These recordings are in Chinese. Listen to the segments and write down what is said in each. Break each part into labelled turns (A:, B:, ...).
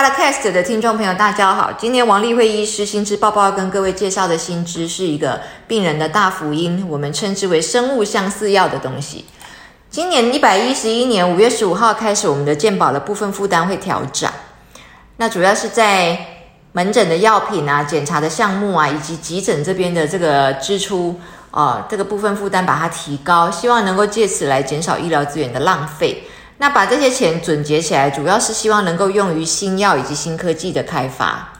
A: Podcast 的听众朋友，大家好。今年王丽慧医师新知报报跟各位介绍的新知是一个病人的大福音，我们称之为生物相似药的东西。今年一百一十一年五月十五号开始，我们的健保的部分负担会调整。那主要是在门诊的药品啊、检查的项目啊，以及急诊这边的这个支出啊，这个部分负担把它提高，希望能够借此来减少医疗资源的浪费。那把这些钱总结起来，主要是希望能够用于新药以及新科技的开发。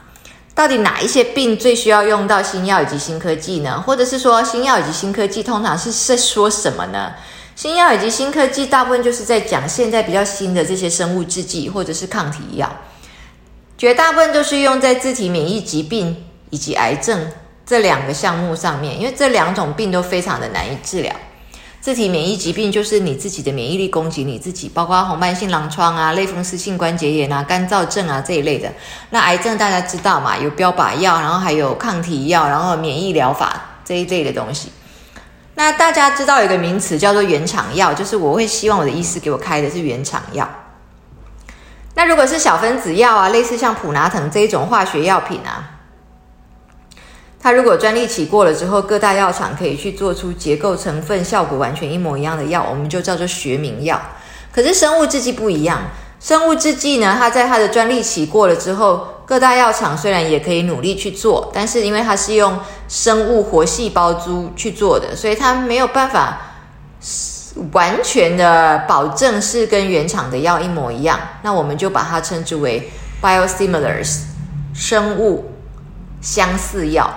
A: 到底哪一些病最需要用到新药以及新科技呢？或者是说，新药以及新科技通常是在说什么呢？新药以及新科技大部分就是在讲现在比较新的这些生物制剂或者是抗体药，绝大部分都是用在自体免疫疾病以及癌症这两个项目上面，因为这两种病都非常的难以治疗。自体免疫疾病就是你自己的免疫力攻击你自己，包括红斑性狼疮啊、类风湿性关节炎啊、干燥症啊这一类的。那癌症大家知道嘛，有标靶药，然后还有抗体药，然后免疫疗法这一类的东西。那大家知道有一个名词叫做原厂药，就是我会希望我的医师给我开的是原厂药。那如果是小分子药啊，类似像普拿疼这一种化学药品啊。它如果专利期过了之后，各大药厂可以去做出结构成分效果完全一模一样的药，我们就叫做学名药。可是生物制剂不一样，生物制剂呢，它在它的专利期过了之后，各大药厂虽然也可以努力去做，但是因为它是用生物活细胞株去做的，所以它没有办法完全的保证是跟原厂的药一模一样。那我们就把它称之为 biosimilars，生物相似药。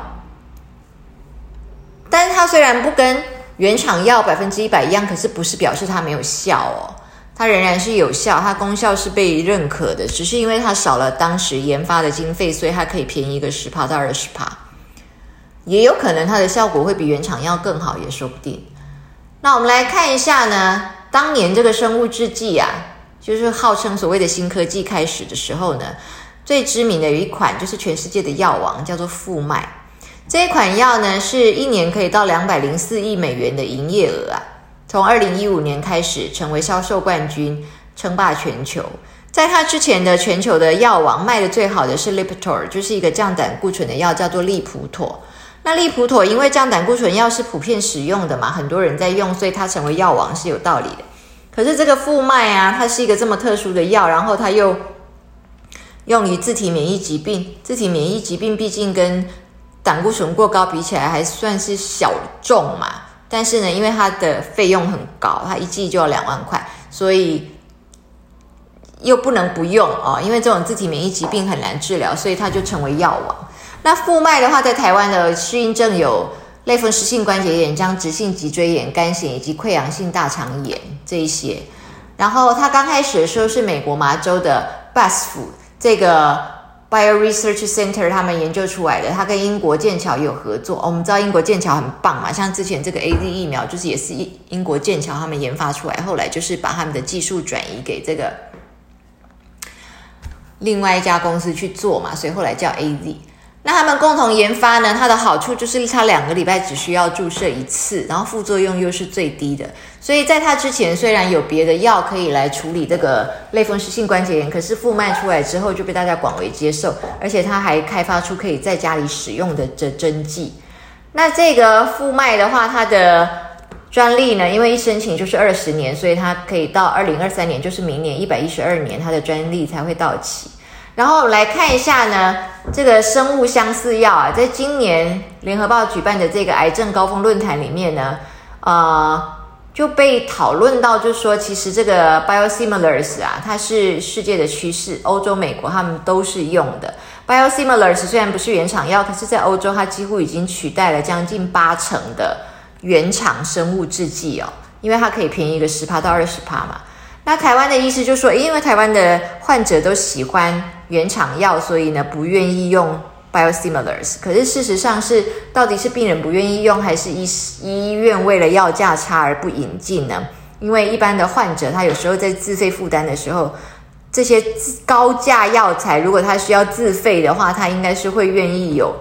A: 但是它虽然不跟原厂药百分之一百一样，可是不是表示它没有效哦，它仍然是有效，它功效是被认可的，只是因为它少了当时研发的经费，所以它可以便宜个十帕到二十帕，也有可能它的效果会比原厂药更好，也说不定。那我们来看一下呢，当年这个生物制剂啊，就是号称所谓的新科技开始的时候呢，最知名的有一款就是全世界的药王，叫做富麦。这一款药呢，是一年可以到两百零四亿美元的营业额啊！从二零一五年开始成为销售冠军，称霸全球。在它之前的全球的药王卖的最好的是 Lipitor，就是一个降胆固醇的药，叫做利普妥。那利普妥因为降胆固醇药是普遍使用的嘛，很多人在用，所以它成为药王是有道理的。可是这个复麦啊，它是一个这么特殊的药，然后它又用于自体免疫疾病。自体免疫疾病毕竟跟胆固醇过高比起来还算是小众嘛，但是呢，因为它的费用很高，它一剂就要两万块，所以又不能不用哦。因为这种自体免疫疾病很难治疗，所以它就成为药王。那副脉的话，在台湾的适应症有类风湿性关节炎、僵直性脊椎炎、肝炎以及溃疡性大肠炎这一些。然后它刚开始的时候是美国麻州的 BASF 这个。Bio Research Center 他们研究出来的，他跟英国剑桥有合作。我们知道英国剑桥很棒嘛，像之前这个 A Z 疫苗就是也是英英国剑桥他们研发出来，后来就是把他们的技术转移给这个另外一家公司去做嘛，所以后来叫 A Z。那他们共同研发呢？它的好处就是它两个礼拜只需要注射一次，然后副作用又是最低的。所以在它之前，虽然有别的药可以来处理这个类风湿性关节炎，可是复脉出来之后就被大家广为接受，而且它还开发出可以在家里使用的这针剂。那这个复脉的话，它的专利呢，因为一申请就是二十年，所以它可以到二零二三年，就是明年一百一十二年，它的专利才会到期。然后我们来看一下呢，这个生物相似药啊，在今年联合报举办的这个癌症高峰论坛里面呢，呃，就被讨论到，就是说，其实这个 biosimilars 啊，它是世界的趋势，欧洲、美国他们都是用的 biosimilars。虽然不是原厂药，可是在欧洲它几乎已经取代了将近八成的原厂生物制剂哦，因为它可以便宜个十帕到二十帕嘛。那台湾的意思就说，因为台湾的患者都喜欢原厂药，所以呢不愿意用 biosimilars。可是事实上是，到底是病人不愿意用，还是医医院为了药价差而不引进呢？因为一般的患者他有时候在自费负担的时候，这些高价药材如果他需要自费的话，他应该是会愿意有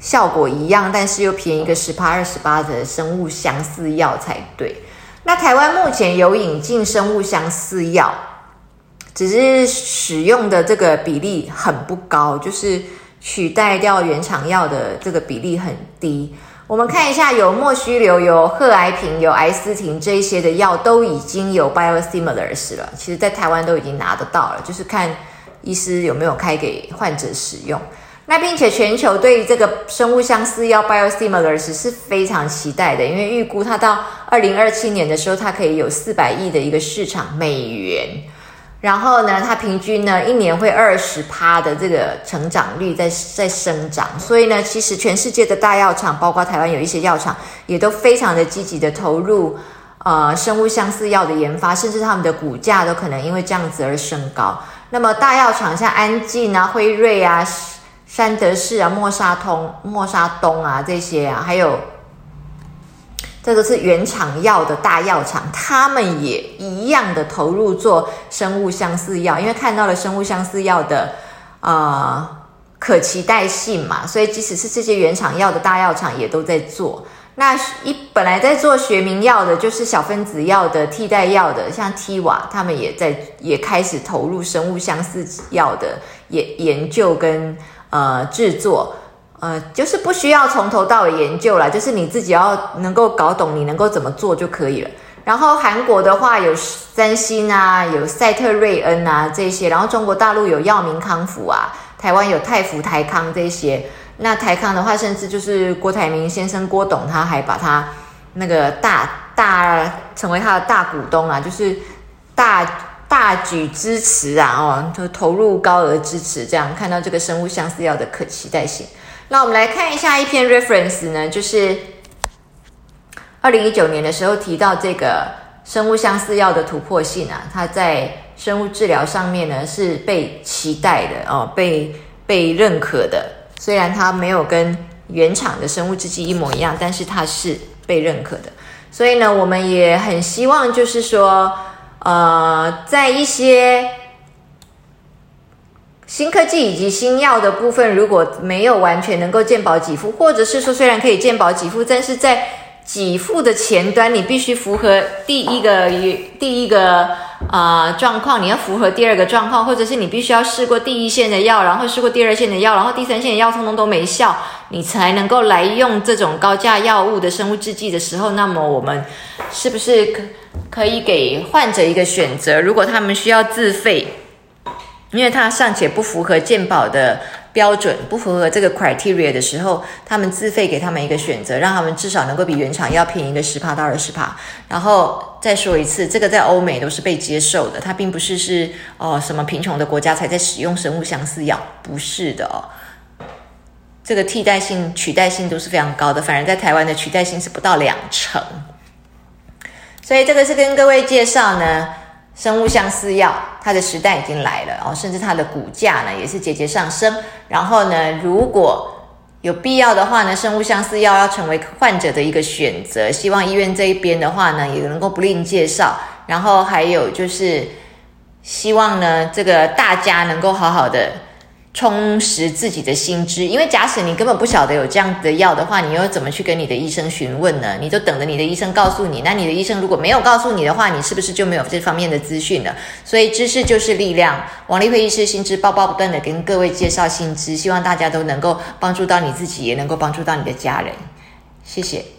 A: 效果一样，但是又便宜个十八二十八的生物相似药才对。那台湾目前有引进生物相似药，只是使用的这个比例很不高，就是取代掉原厂药的这个比例很低。我们看一下，有莫须流、有赫癌平、有癌斯廷这一些的药都已经有 biosimilars 了，其实在台湾都已经拿得到了，就是看医师有没有开给患者使用。那并且全球对于这个生物相似药 biosimilars 是非常期待的，因为预估它到二零二七年的时候，它可以有四百亿的一个市场美元。然后呢，它平均呢一年会二十趴的这个成长率在在生长，所以呢，其实全世界的大药厂，包括台湾有一些药厂，也都非常的积极的投入呃生物相似药的研发，甚至他们的股价都可能因为这样子而升高。那么大药厂像安进啊、辉瑞啊、山德士啊、默沙通、默沙东啊这些啊，还有。这个是原厂药的大药厂，他们也一样的投入做生物相似药，因为看到了生物相似药的呃可期待性嘛，所以即使是这些原厂药的大药厂也都在做。那一本来在做学名药的，就是小分子药的替代药的，像 T 瓦，他们也在也开始投入生物相似药的研研究跟呃制作。呃，就是不需要从头到尾研究了，就是你自己要能够搞懂，你能够怎么做就可以了。然后韩国的话有三星啊，有赛特瑞恩啊这些，然后中国大陆有药明康复啊，台湾有泰福台康这些。那台康的话，甚至就是郭台铭先生郭董，他还把他那个大大成为他的大股东啊，就是大大举支持啊，哦，投投入高额支持，这样看到这个生物相似药的可期待性。那我们来看一下一篇 reference 呢，就是二零一九年的时候提到这个生物相似药的突破性啊，它在生物治疗上面呢是被期待的哦，被被认可的。虽然它没有跟原厂的生物制剂一模一样，但是它是被认可的。所以呢，我们也很希望就是说，呃，在一些新科技以及新药的部分，如果没有完全能够健保给付，或者是说虽然可以健保给付，但是在给付的前端，你必须符合第一个第一个啊状况，你要符合第二个状况，或者是你必须要试过第一线的药，然后试过第二线的药，然后第三线的药通通都没效，你才能够来用这种高价药物的生物制剂的时候，那么我们是不是可可以给患者一个选择？如果他们需要自费？因为它尚且不符合健保的标准，不符合这个 criteria 的时候，他们自费给他们一个选择，让他们至少能够比原厂要便宜个十帕到二十帕。然后再说一次，这个在欧美都是被接受的，它并不是是哦什么贫穷的国家才在使用生物相似药，不是的哦。这个替代性、取代性都是非常高的，反而在台湾的取代性是不到两成。所以这个是跟各位介绍呢。生物相似药，它的时代已经来了哦，甚至它的股价呢也是节节上升。然后呢，如果有必要的话呢，生物相似药要成为患者的一个选择，希望医院这一边的话呢，也能够不吝介绍。然后还有就是，希望呢，这个大家能够好好的。充实自己的心智，因为假使你根本不晓得有这样的药的话，你又怎么去跟你的医生询问呢？你就等着你的医生告诉你。那你的医生如果没有告诉你的话，你是不是就没有这方面的资讯了？所以知识就是力量。王立辉医师心知报报不断的跟各位介绍心知，希望大家都能够帮助到你自己，也能够帮助到你的家人。谢谢。